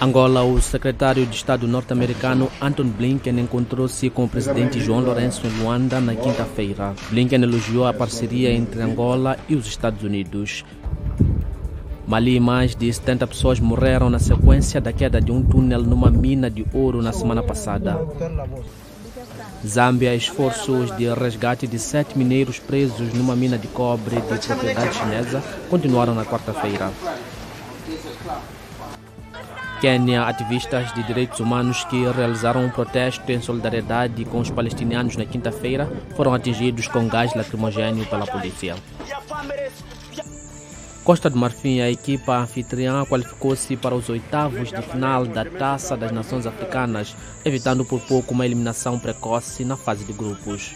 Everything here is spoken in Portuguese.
Angola, o secretário de Estado norte-americano Anton Blinken encontrou-se com o presidente João Lourenço em Luanda na quinta-feira. Blinken elogiou a parceria entre Angola e os Estados Unidos. Mali, mais de 70 pessoas morreram na sequência da queda de um túnel numa mina de ouro na semana passada. Zâmbia, esforços de resgate de sete mineiros presos numa mina de cobre de propriedade chinesa continuaram na quarta-feira. Quênia, ativistas de direitos humanos que realizaram um protesto em solidariedade com os palestinianos na quinta-feira foram atingidos com gás lacrimogêneo pela polícia. Costa do Marfim, a equipa anfitriã qualificou-se para os oitavos de final da Taça das Nações Africanas, evitando por pouco uma eliminação precoce na fase de grupos.